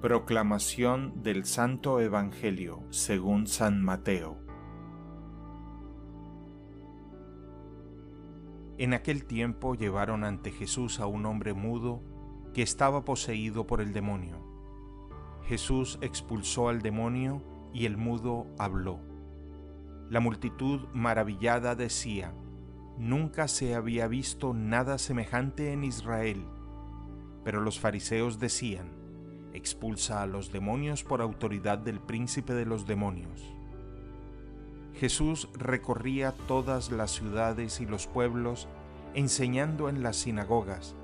Proclamación del Santo Evangelio según San Mateo. En aquel tiempo llevaron ante Jesús a un hombre mudo que estaba poseído por el demonio. Jesús expulsó al demonio y el mudo habló. La multitud maravillada decía, Nunca se había visto nada semejante en Israel. Pero los fariseos decían, expulsa a los demonios por autoridad del príncipe de los demonios. Jesús recorría todas las ciudades y los pueblos, enseñando en las sinagogas,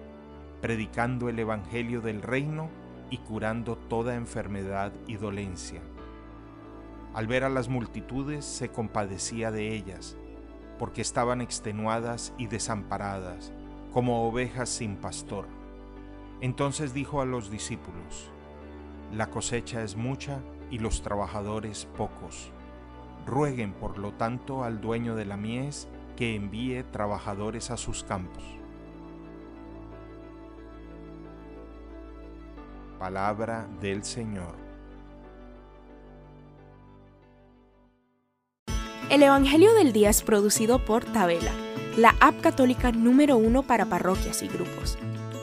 predicando el Evangelio del reino y curando toda enfermedad y dolencia. Al ver a las multitudes se compadecía de ellas, porque estaban extenuadas y desamparadas, como ovejas sin pastor. Entonces dijo a los discípulos, la cosecha es mucha y los trabajadores pocos. Rueguen por lo tanto al dueño de la mies que envíe trabajadores a sus campos. Palabra del Señor. El Evangelio del Día es producido por Tabela, la app católica número uno para parroquias y grupos.